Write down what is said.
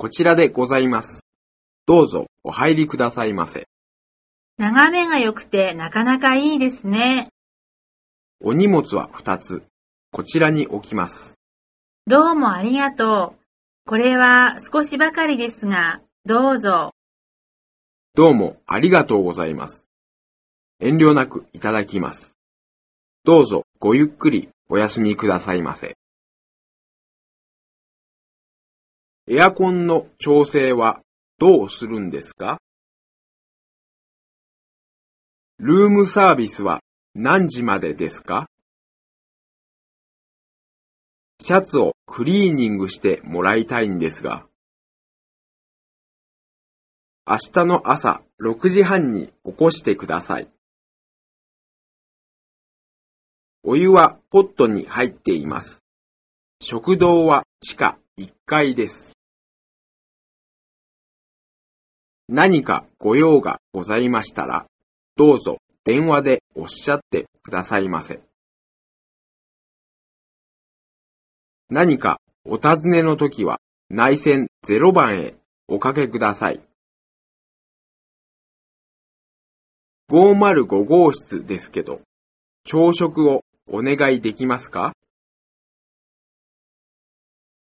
こちらでございます。どうぞお入りくださいませ。眺めが良くてなかなかいいですね。お荷物は2つ。こちらに置きます。どうもありがとう。これは少しばかりですが、どうぞ。どうもありがとうございます。遠慮なくいただきます。どうぞごゆっくりお休みくださいませ。エアコンの調整はどうするんですか？ルームサービスは何時までですか？シャツをクリーニングしてもらいたいんですが。明日の朝6時半に起こしてください。お湯はポットに入っています。食堂は地下1階です。何かご用がございましたら、どうぞ電話でおっしゃってくださいませ。何かお尋ねの時は内線0番へおかけください。505号室ですけど、朝食をお願いできますか？